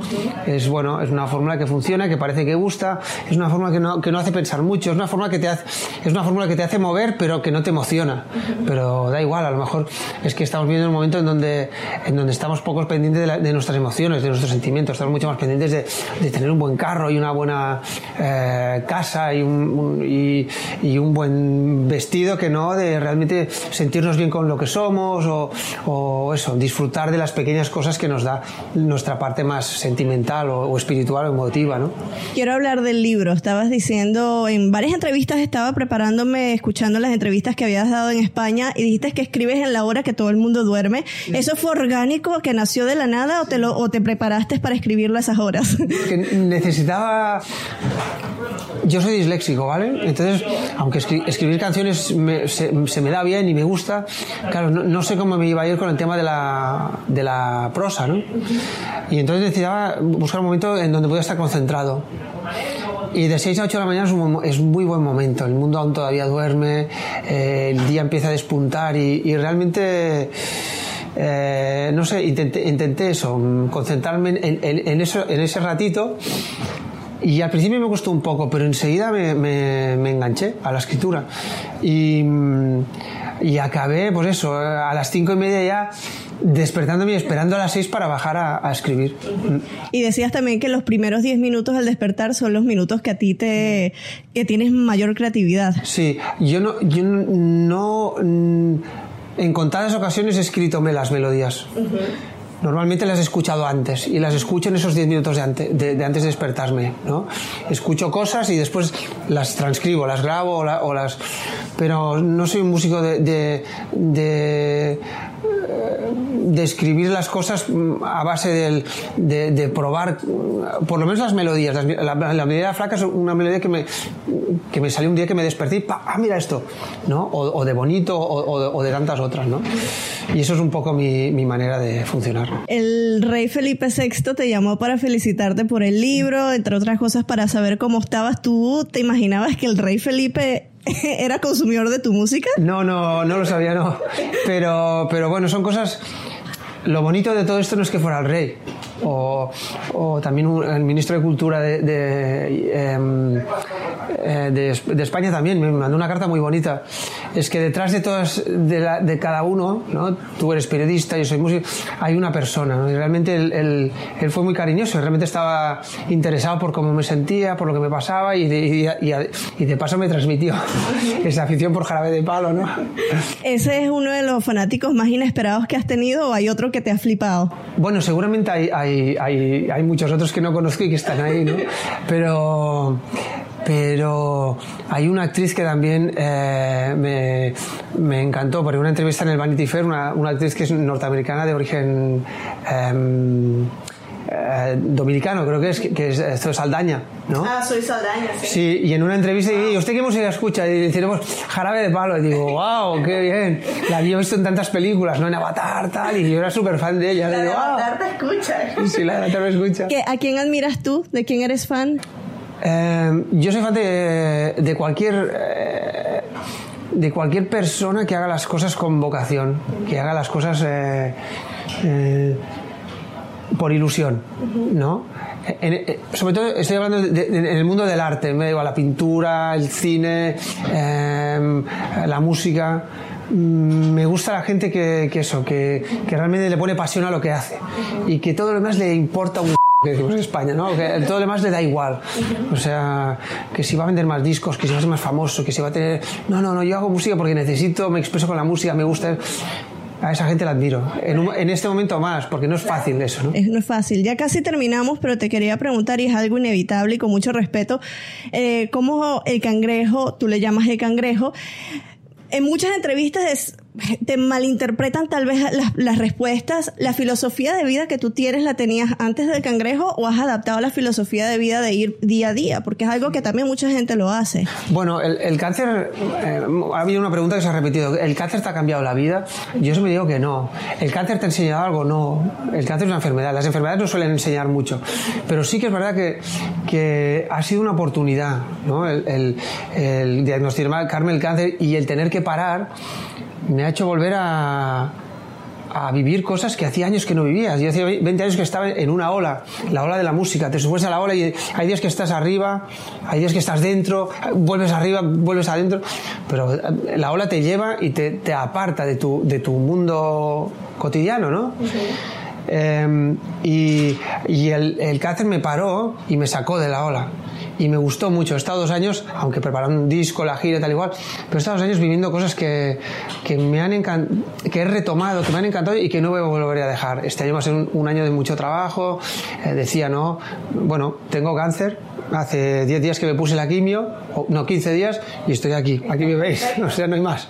Es bueno, es una fórmula que funciona, que parece que gusta, es una forma que no, que no hace pensar mucho, es una forma que te hace, es una fórmula que te hace mover, pero que no te emociona. Pero da igual, a lo mejor es que estamos viviendo un momento en donde, en donde estamos pocos pendientes de, nuestras emociones, de nuestros sentimientos, estamos mucho más pendientes de, de tener un buen carro y una buena eh, casa y un, y, y, un buen vestido que no de realmente sentirnos bien con lo que somos o, o, eso, disfrutar de las pequeñas cosas que nos da nuestra parte más sentimental o, o espiritual o emotiva. ¿no? Quiero hablar del libro, estabas diciendo en varias entrevistas, estaba preparándome, escuchando las entrevistas que habías dado en España y dijiste que escribes en la hora que todo el mundo duerme. ¿Eso fue orgánico, que nació de la nada o te, lo, o te preparaste para escribirlo a esas horas? Que necesitaba... Yo soy disléxico, ¿vale? Entonces, aunque escribir canciones se, me da bien y me gusta, claro, no, sé cómo me iba a ir con el tema de la, de la prosa, ¿no? Y entonces necesitaba buscar un momento en donde pudiera estar concentrado. Y de 6 a 8 de la mañana es, un, es muy buen momento. El mundo aún todavía duerme, eh, el día empieza a despuntar y, realmente... Eh, no sé, intenté, intenté, eso, concentrarme en, eso, en ese ratito y al principio me costó un poco, pero enseguida me, me, enganché a la escritura. Y, y, acabé, pues eso, a las cinco y media ya despertándome y esperando a las seis para bajar a, escribir. Y decías también que los primeros diez minutos al despertar son los minutos que a ti te que tienes mayor creatividad. Sí, yo no, yo no en contadas ocasiones he escrito las melodías. Normalmente las he escuchado antes y las escucho en esos 10 minutos de, antes de, antes de despertarme, ¿no? Escucho cosas y después las transcribo, las grabo o, las... Pero no soy un músico de de escribir las cosas mm, a base del, de, probar, por lo menos las melodías. La, melodía flaca es una melodía que me, que me salió un día que me desperté y ah, mira esto, ¿no? O, de bonito o, de, tantas otras, ¿no? Y eso es un poco mi, mi, manera de funcionar. El rey Felipe VI te llamó para felicitarte por el libro, entre otras cosas para saber cómo estabas tú. ¿Te imaginabas que el rey Felipe era consumidor de tu música? No, no, no lo sabía, no. Pero, pero bueno, son cosas... Lo bonito de todo esto no es que fuera el rey, o, o también el ministro de Cultura de, em, eh, de, de, España también me mandó una carta muy bonita. Es que detrás de todas, de, la, de cada uno, ¿no? tú eres periodista, yo soy músico, hay una persona. ¿no? Y realmente él, él, él, fue muy cariñoso, realmente estaba interesado por cómo me sentía, por lo que me pasaba y de, y, y, y de paso me transmitió esa afición por jarabe de palo. ¿no? ¿Ese es uno de los fanáticos más inesperados que has tenido o hay otro que te ha flipado? Bueno, seguramente hay, hay, hay, hay muchos otros que no conozco y que están ahí, ¿no? Pero pero hay una actriz que también eh, me, me, encantó, porque una entrevista en el Vanity Fair, una, una actriz que es norteamericana de origen eh, eh, dominicano, creo que es, que es, esto es Saldaña, ¿no? Ah, soy Saldaña, sí. Sí, y en una entrevista, y ¿usted qué música escucha? Y decimos, jarabe de palo, y digo, wow, qué bien, la había visto en tantas películas, ¿no? En Avatar, tal, y yo era súper fan de ella. La digo, de Avatar wow. te escucha. Sí, la de Avatar me escucha. ¿Qué, ¿A quién admiras tú? ¿De quién eres fan? Eh, yo soy fan de, de cualquier eh, de cualquier persona que haga las cosas con vocación, que haga las cosas eh, por ilusión, ¿no? En, sobre todo estoy hablando de, de, en el mundo del arte, me digo la pintura, el cine, la música. Me gusta la gente que, que eso, que, que, realmente le pone pasión a lo que hace y que todo lo demás le importa un que decimos en España, ¿no? Que todo lo demás le da igual. O sea, que si va a vender más discos, que si va a ser más famoso, que si va a tener... No, no, no, yo hago música porque necesito, me expreso con la música, me gusta... A esa gente la admiro. En, en, este momento más, porque no es fácil eso, ¿no? No es fácil. Ya casi terminamos, pero te quería preguntar, y es algo inevitable y con mucho respeto, eh, ¿cómo el cangrejo, tú le llamas el cangrejo, en muchas entrevistas es, te malinterpretan tal vez las, respuestas. ¿La filosofía de vida que tú tienes la tenías antes del cangrejo o has adaptado la filosofía de vida de ir día a día? Porque es algo que también mucha gente lo hace. Bueno, el, cáncer, eh, ha habido una pregunta que se ha repetido. ¿El cáncer te ha cambiado la vida? Yo me digo que no. ¿El cáncer te ha enseñado algo? No. El cáncer es una enfermedad. Las enfermedades no suelen enseñar mucho. Pero sí que es verdad que, que ha sido una oportunidad, ¿no? El, el, el diagnosticarme el cáncer y el tener que parar ha hecho volver a, a vivir cosas que hacía años que no vivías. Yo hacía 20 años que estaba en una ola, la ola de la música. Te subes a la ola y hay días que estás arriba, hay días que estás dentro, vuelves arriba, vuelves adentro. Pero la ola te lleva y te, te aparta de tu, de tu mundo cotidiano, ¿no? Eh, y, y el, el cáncer me paró y me sacó de la ola y me gustó mucho. He estado dos años, aunque preparando un disco, la gira, tal igual, pero he estado dos años viviendo cosas que, que me han que he retomado, que me han encantado y que no volveré a dejar. Este año va a ser un, un año de mucho trabajo. Eh, decía, no, bueno, tengo cáncer. Hace 10 días que me puse la quimio, no, 15 días, y estoy aquí. Aquí me veis, o sea, no hay más.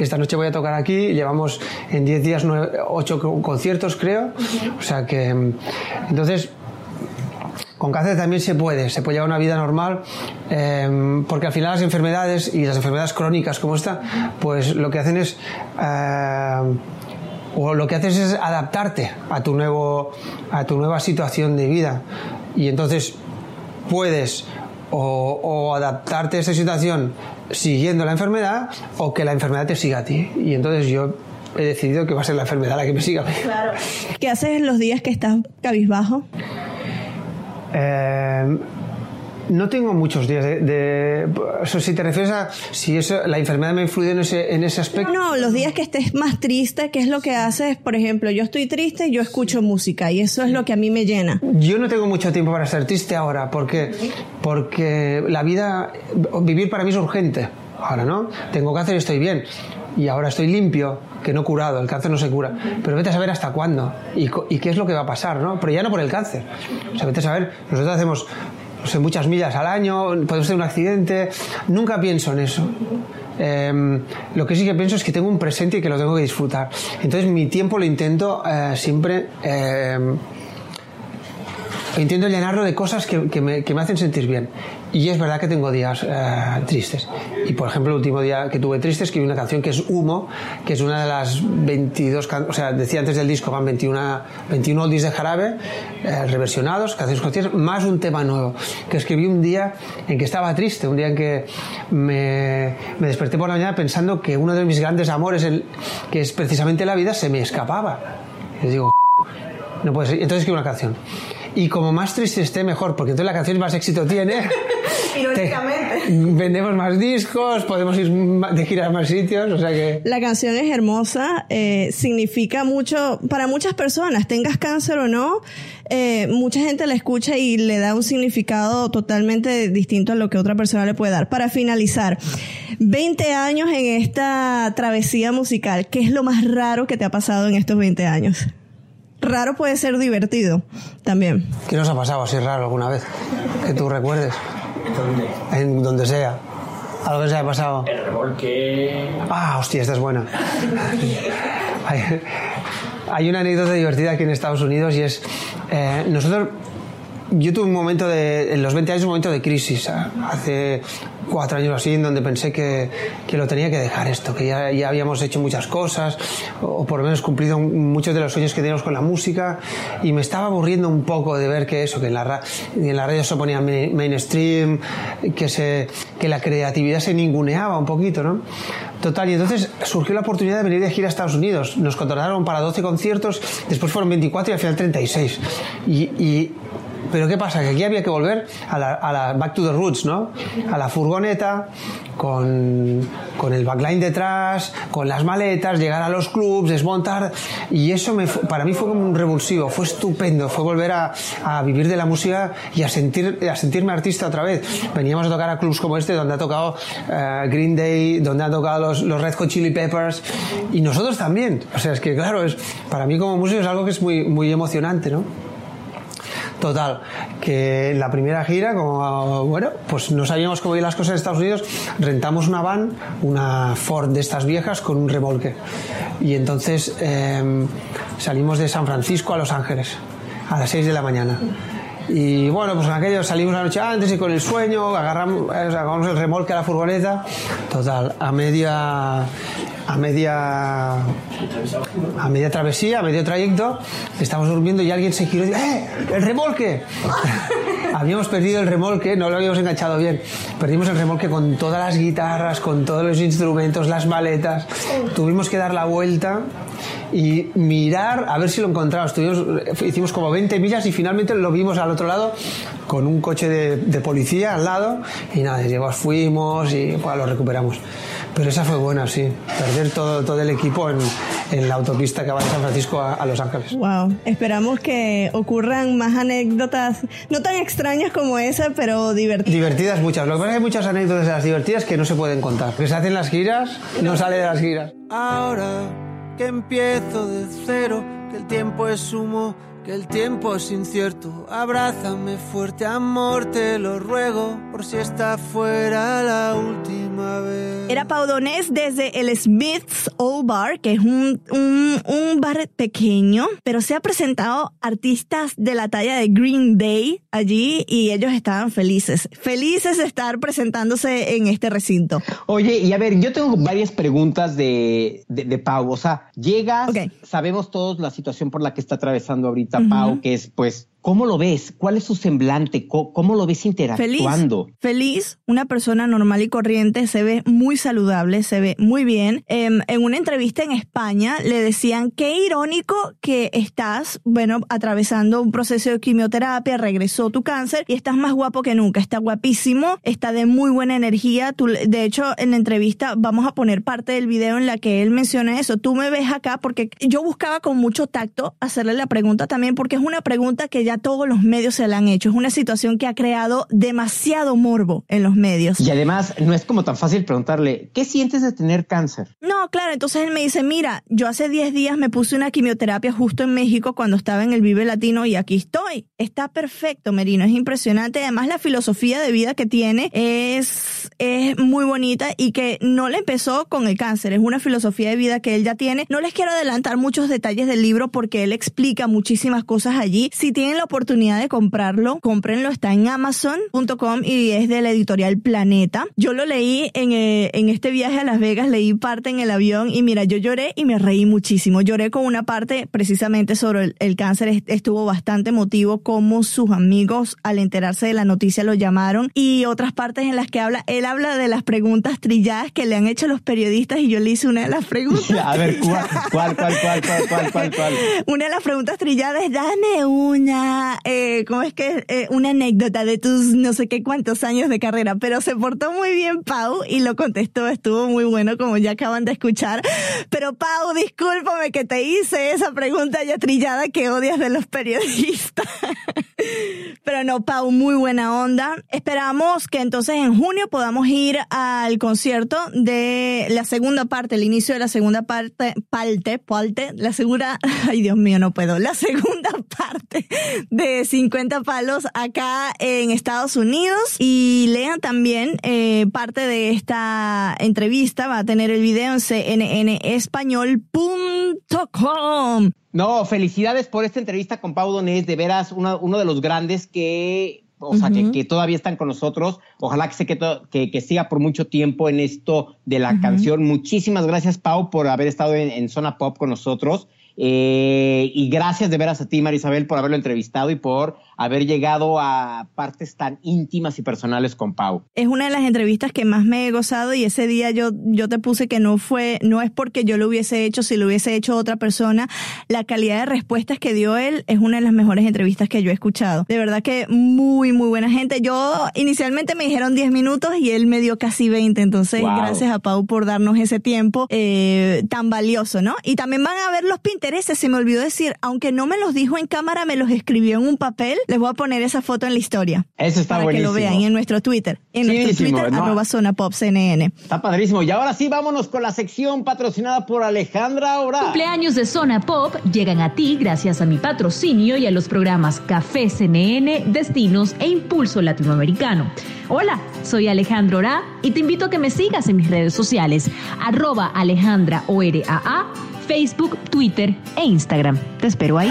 Esta noche voy a tocar aquí, llevamos en 10 días 9, 8 conciertos, creo. O sea que, entonces, con cáncer también se puede, se puede llevar una vida normal, eh, porque al final las enfermedades y las enfermedades crónicas como esta, pues lo que hacen es... Eh, o lo que haces es adaptarte a tu nuevo a tu nueva situación de vida. Y entonces puedes o, adaptarte a esa situación siguiendo la enfermedad o que la enfermedad te siga a ti. Y entonces yo he decidido que va a ser la enfermedad la que me siga claro. ¿qué haces los días que estás cabizbajo? Eh, no tengo muchos días de, de o sea, si te refieres a si eso, la enfermedad me ha influido en ese, en ese aspecto. No, los días que estés más triste, ¿qué es lo que haces? Por ejemplo, yo estoy triste, yo escucho música y eso es lo que a mí me llena. Yo no tengo mucho tiempo para estar triste ahora porque, porque la vida, vivir para mí es urgente. Ahora no, tengo cáncer y estoy bien. Y ahora estoy limpio, que no curado, el cáncer no se cura. Pero vete a saber hasta cuándo y, qué es lo que va a pasar, ¿no? Pero ya no por el cáncer. O sea, vete a saber, nosotros hacemos no sé, muchas millas al año, podemos tener un accidente. Nunca pienso en eso. Eh, lo que sí que pienso es que tengo un presente y que lo tengo que disfrutar. Entonces mi tiempo lo intento eh, siempre eh, intento llenarlo de cosas que, que, me, que, me, hacen sentir bien. Y es verdad que tengo días uh, tristes. Y por ejemplo, el último día que tuve triste escribí una canción que es Humo, que es una de las 22 canciones, o sea, decía antes del disco, van 21, 21 oldies de jarabe, eh, reversionados, canciones conocidas, más un tema nuevo, que escribí un día en que estaba triste, un día en que me, me desperté por la mañana pensando que uno de mis grandes amores, el, que es precisamente la vida, se me escapaba. Y digo, no puede ser. Entonces escribí una canción. Y como más triste esté, mejor, porque entonces la canción más éxito tiene. Irónicamente. vendemos más discos, podemos ir de gira a más sitios, o sea que... La canción es hermosa, eh, significa mucho para muchas personas, tengas cáncer o no, eh, mucha gente la escucha y le da un significado totalmente distinto a lo que otra persona le puede dar. Para finalizar, 20 años en esta travesía musical, ¿qué es lo más raro que te ha pasado en estos 20 años? Raro puede ser divertido también. ¿Qué nos ha pasado así raro alguna vez? Que tú recuerdes. En donde sea. Algo que se haya pasado. El remolque. Ah, hostia, esta es buena. hay, hay, una anécdota divertida aquí en Estados Unidos y es. Eh, nosotros yo tuve un momento de, en los 20 años, un momento de crisis, hace cuatro años así, en donde pensé que, que lo tenía que dejar esto, que ya, ya, habíamos hecho muchas cosas, o por lo menos cumplido muchos de los sueños que teníamos con la música, y me estaba aburriendo un poco de ver que eso, que en la, en la radio se ponía mainstream, que, se, que la creatividad se ninguneaba un poquito, ¿no? Total, y entonces surgió la oportunidad de venir de gira a Estados Unidos. Nos contrataron para 12 conciertos, después fueron 24 y al final 36. Y, y pero ¿qué pasa? Que aquí había que volver a la, back to the roots, ¿no? A la furgoneta, con, con, el backline detrás, con las maletas, llegar a los clubs, desmontar. Y eso para mí fue como un revulsivo, fue estupendo, fue volver a, vivir de la música y a, sentir, a sentirme artista otra vez. Veníamos a tocar a clubs como este, donde ha tocado uh, Green Day, donde han tocado los, Red Hot Chili Peppers, y nosotros también. O sea, es que claro, para mí como músico es algo que es muy, muy emocionante, ¿no? Total, que la primera gira, como bueno, pues no sabíamos cómo ir las cosas en Estados Unidos, rentamos una van, una Ford de estas viejas con un remolque. Y entonces eh, salimos de San Francisco a Los Ángeles a las 6 de la mañana. Y bueno, pues en aquello salimos la noche antes y con el sueño agarramos, agarramos el remolque a la furgoneta. Total, a media a media a media travesía, a medio trayecto, estamos durmiendo y alguien se giró y dijo, ¡eh! ¡El remolque! habíamos perdido el remolque, no lo habíamos enganchado bien. Perdimos el remolque con todas las guitarras, con todos los instrumentos, las maletas. Tuvimos que dar la vuelta y mirar a ver si lo encontramos. hicimos como 20 millas y finalmente lo vimos al otro lado con un coche de, de policía al lado y nada, llegamos, fuimos y pues, lo recuperamos. Pero esa fue buena, sí. Perder todo, todo el equipo en, en la autopista que va de San Francisco a, a, Los Ángeles. Wow. Esperamos que ocurran más anécdotas, no tan extrañas como esa, pero divertidas. Divertidas muchas. Lo que pasa es que hay muchas anécdotas de las divertidas que no se pueden contar. Que se hacen las giras, no sale de las giras. Ahora que empiezo de cero, que el tiempo es humo que el tiempo es incierto. Abrázame fuerte, amor, te lo ruego, por si esta fuera la última vez. Era Pau Donés desde el Smith's Old Bar, que es un, un, un, bar pequeño, pero se ha presentado artistas de la talla de Green Day allí y ellos estaban felices, felices de estar presentándose en este recinto. Oye, y a ver, yo tengo varias preguntas de, de, de Pau. O sea, llegas, okay. sabemos todos la situación por la que está atravesando ahorita Pau, que es pues ¿Cómo lo ves? ¿Cuál es su semblante? ¿Cómo, lo ves interactuando? Feliz, feliz, una persona normal y corriente, se ve muy saludable, se ve muy bien. Eh, en una entrevista en España le decían, qué irónico que estás, bueno, atravesando un proceso de quimioterapia, regresó tu cáncer y estás más guapo que nunca, está guapísimo, está de muy buena energía. Tú, de hecho, en la entrevista vamos a poner parte del video en la que él menciona eso. Tú me ves acá porque yo buscaba con mucho tacto hacerle la pregunta también porque es una pregunta que ya todos los medios se la han hecho. Es una situación que ha creado demasiado morbo en los medios. Y además, no es como tan fácil preguntarle, ¿qué sientes de tener cáncer? No, claro, entonces él me dice, mira, yo hace 10 días me puse una quimioterapia justo en México cuando estaba en el Vive Latino y aquí estoy. Está perfecto, Merino, es impresionante. Además, la filosofía de vida que tiene es es muy bonita y que no le empezó con el cáncer, es una filosofía de vida que él ya tiene. No les quiero adelantar muchos detalles del libro porque él explica muchísimas cosas allí. Si tienen la oportunidad de comprarlo, cómprenlo, está en amazon.com y es de la editorial Planeta. Yo lo leí en, eh, en este viaje a Las Vegas, leí parte en el avión y mira, yo lloré y me reí muchísimo. Lloré con una parte precisamente sobre el, cáncer, estuvo bastante emotivo como sus amigos al enterarse de la noticia lo llamaron y otras partes en las que habla, él habla de las preguntas trilladas que le han hecho los periodistas y yo le hice una de las preguntas. a ver, ¿cuál, cuál, cuál, cuál, cuál, cuál, cuál? Una de las preguntas trilladas, dame una, eh, ¿cómo es que? Eh, una anécdota de tus no sé qué cuántos años de carrera, pero se portó muy bien Pau y lo contestó, estuvo muy bueno como ya acaban de escuchar. Pero Pau, discúlpame que te hice esa pregunta ya trillada que odias de los periodistas. Pero no, Pau, muy buena onda. Esperamos que entonces en junio podamos ir al concierto de la segunda parte, el inicio de la segunda parte, parte, parte, la segunda, ay Dios mío, no puedo, la segunda parte de 50 palos acá en Estados Unidos y lean también eh, parte de esta entrevista, va a tener el video en cnnespañol.com. No, felicidades por esta entrevista con Pau Donés, de veras uno de los grandes que o sea, que, todavía están con nosotros. Ojalá que, se, que, que, siga por mucho tiempo en esto de la canción. Muchísimas gracias, Pau, por haber estado en, Zona Pop con nosotros. Eh, y gracias de veras a ti, Marisabel, por haberlo entrevistado y por haber llegado a partes tan íntimas y personales con Pau. Es una de las entrevistas que más me he gozado y ese día yo, yo te puse que no fue, no es porque yo lo hubiese hecho, si lo hubiese hecho otra persona, la calidad de respuestas que dio él es una de las mejores entrevistas que yo he escuchado. De verdad que muy, muy buena gente. Yo inicialmente me dijeron 10 minutos y él me dio casi 20, entonces gracias a Pau por darnos ese tiempo eh, tan valioso, ¿no? Y también van a ver los Pinterestes, se me olvidó decir, aunque no me los dijo en cámara, me los escribió en un papel les voy a poner esa foto en la historia. Eso está para que lo vean en nuestro Twitter. En nuestro Twitter, arroba zona pop CNN. Está padrísimo. Y ahora sí, vámonos con la sección patrocinada por Alejandra Ora. Cumpleaños de Zona Pop llegan a ti gracias a mi patrocinio y a los programas Café CNN, Destinos e Impulso Latinoamericano. Hola, soy Alejandra Ora y te invito a que me sigas en mis redes sociales, arroba Alejandra ORAA Facebook, Twitter e Instagram. Te espero ahí.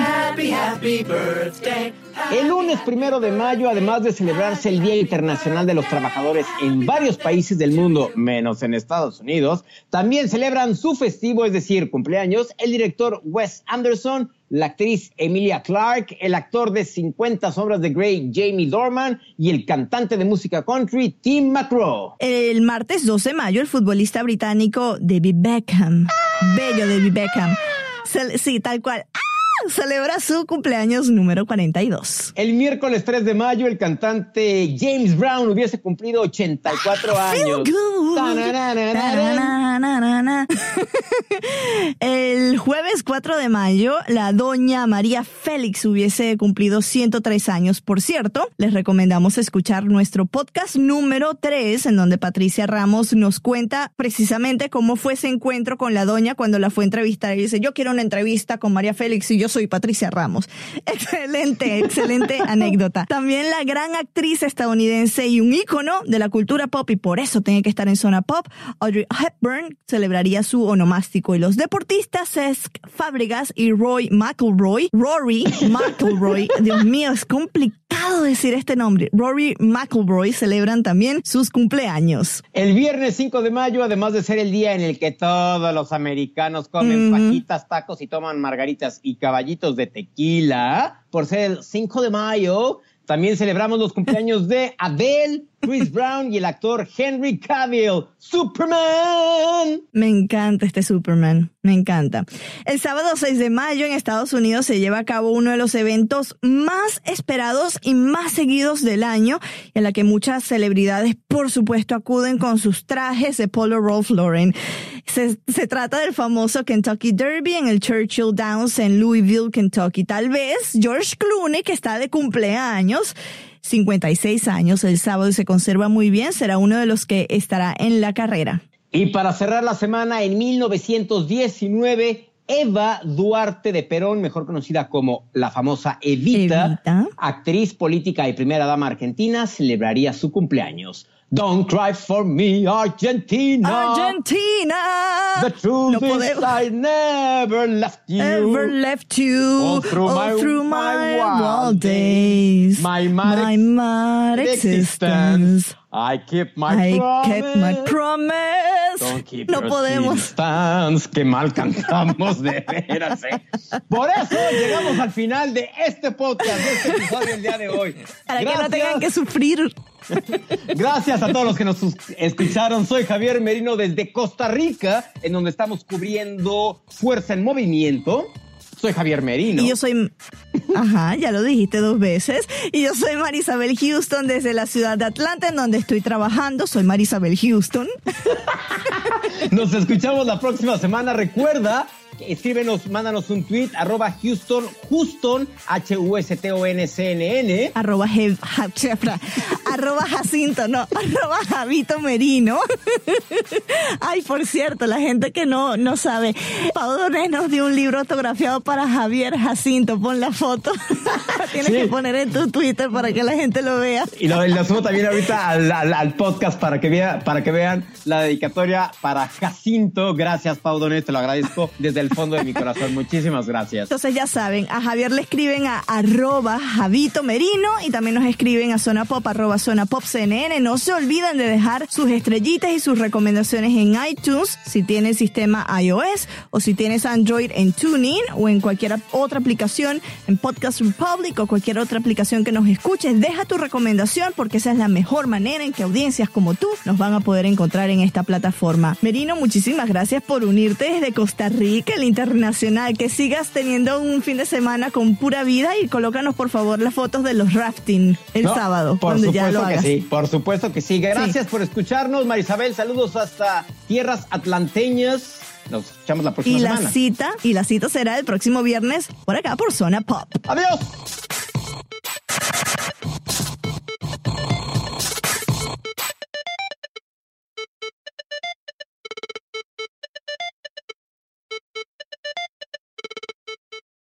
El lunes primero de mayo, además de celebrarse el Día Internacional de los Trabajadores en varios países del mundo, menos en Estados Unidos, también celebran su festivo, es decir, cumpleaños, el director Wes Anderson, la actriz Emilia Clarke, el actor de 50 sombras de Grey Jamie Dorman y el cantante de música country Tim McGraw. El martes 12 de mayo, el futbolista británico David Beckham, bello David Beckham, sí, tal cual celebra su cumpleaños número 42. El miércoles 3 de mayo, el cantante James Brown hubiese cumplido 84 años. el jueves 4 de mayo, la doña María Félix hubiese cumplido 103 años. Por cierto, les recomendamos escuchar nuestro podcast número 3, en donde Patricia Ramos nos cuenta precisamente cómo fue ese encuentro con la doña cuando la fue a entrevistar. Y dice, yo quiero una entrevista con María Félix y yo soy Patricia Ramos. Excelente, excelente anécdota. También la gran actriz estadounidense y un ícono de la cultura pop y por eso tiene que estar en zona pop, Audrey Hepburn celebraría su onomástico y los deportistas Cesc Fábregas y Roy McElroy, Rory McElroy, Dios mío, es complicado decir este nombre, Rory McElroy celebran también sus cumpleaños. El viernes 5 de mayo, además de ser el día en el que todos los americanos comen fajitas, tacos y toman margaritas y caballos, caballitos de tequila por ser el 5 de mayo. También celebramos los cumpleaños de Adele, Chris Brown y el actor Henry Cavill, Superman. Me encanta este Superman, me encanta. El sábado 6 de mayo en Estados Unidos se lleva a cabo uno de los eventos más esperados y más seguidos del año, en la que muchas celebridades, por supuesto, acuden con sus trajes de Polo Ralph Lauren. Se, se trata del famoso Kentucky Derby en el Churchill Downs en Louisville, Kentucky. Tal vez George Clooney, que está de cumpleaños, 56 años el sábado se conserva muy bien, será uno de los que estará en la carrera. Y para cerrar la semana, en 1919, Eva Duarte de Perón, mejor conocida como la famosa Evita, Evita. actriz política y primera dama argentina, celebraría su cumpleaños. Don't cry for me, Argentina. Argentina. The truth no is. I never left you. Never left you All through my- through my my wild wild days, My mad my ex- mad existence. I keep my I promise. kept my promise. Don't keep No your podemos. distance. Qué mal cantamos de veras, ¿eh? Por eso llegamos al final de este podcast, de este episodio del día de hoy. Para que no Gracias. tengan que sufrir. Gracias a todos los que nos escucharon. Soy Javier Merino desde Costa Rica, en donde estamos cubriendo Fuerza en Movimiento. Soy Javier Merino. Y yo soy. Ajá, ya lo dijiste dos veces. Y yo soy Marisabel Houston desde la ciudad de Atlanta, en donde estoy trabajando. Soy Marisabel Houston. Nos escuchamos la próxima semana. Recuerda, escríbenos, mándanos un tweet, arroba Houston, Houston, H-U-S-T-O-N-C-N-N. arroba, chefra, arroba Jacinto, no, arroba Javito Merino. Ay, por cierto, la gente que no, no sabe, Pau Donés nos dio un libro autografiado para Javier Jacinto, pon la foto. Tienes Sí. que poner en tu Twitter para que la gente lo vea. Y lo, lo subo también ahorita al, al- al podcast para que, vea, para que vean la dedicatoria para Jacinto. Gracias, Pau Donés, te lo agradezco desde el fondo de mi corazón. Muchísimas gracias. Entonces ya saben, a Javier le escriben a arroba Javito Merino y también nos escriben a Zona Pop, arroba Zona Pop CNN. No se olviden de dejar sus estrellitas y sus recomendaciones en iTunes si tienes sistema iOS o si tienes Android en TuneIn o en cualquier otra aplicación, en Podcast Republic o cualquier otra aplicación que nos escuches. Deja tu recomendación porque esa es la mejor manera en que audiencias como tú nos van a poder encontrar en esta plataforma. Merino, muchísimas gracias por unirte desde Costa Rica, el internacional. Que sigas teniendo un fin de semana con pura vida y colócanos por favor las fotos de los rafting el No, sábado, Por cuando ya supuesto lo que hagas. sí, por supuesto que sí. Gracias por escucharnos, Marisabel. Saludos hasta tierras atlanteñas. Nos escuchamos la próxima Y la semana. cita, y la cita será el próximo viernes por acá por Zona Pop. Adiós.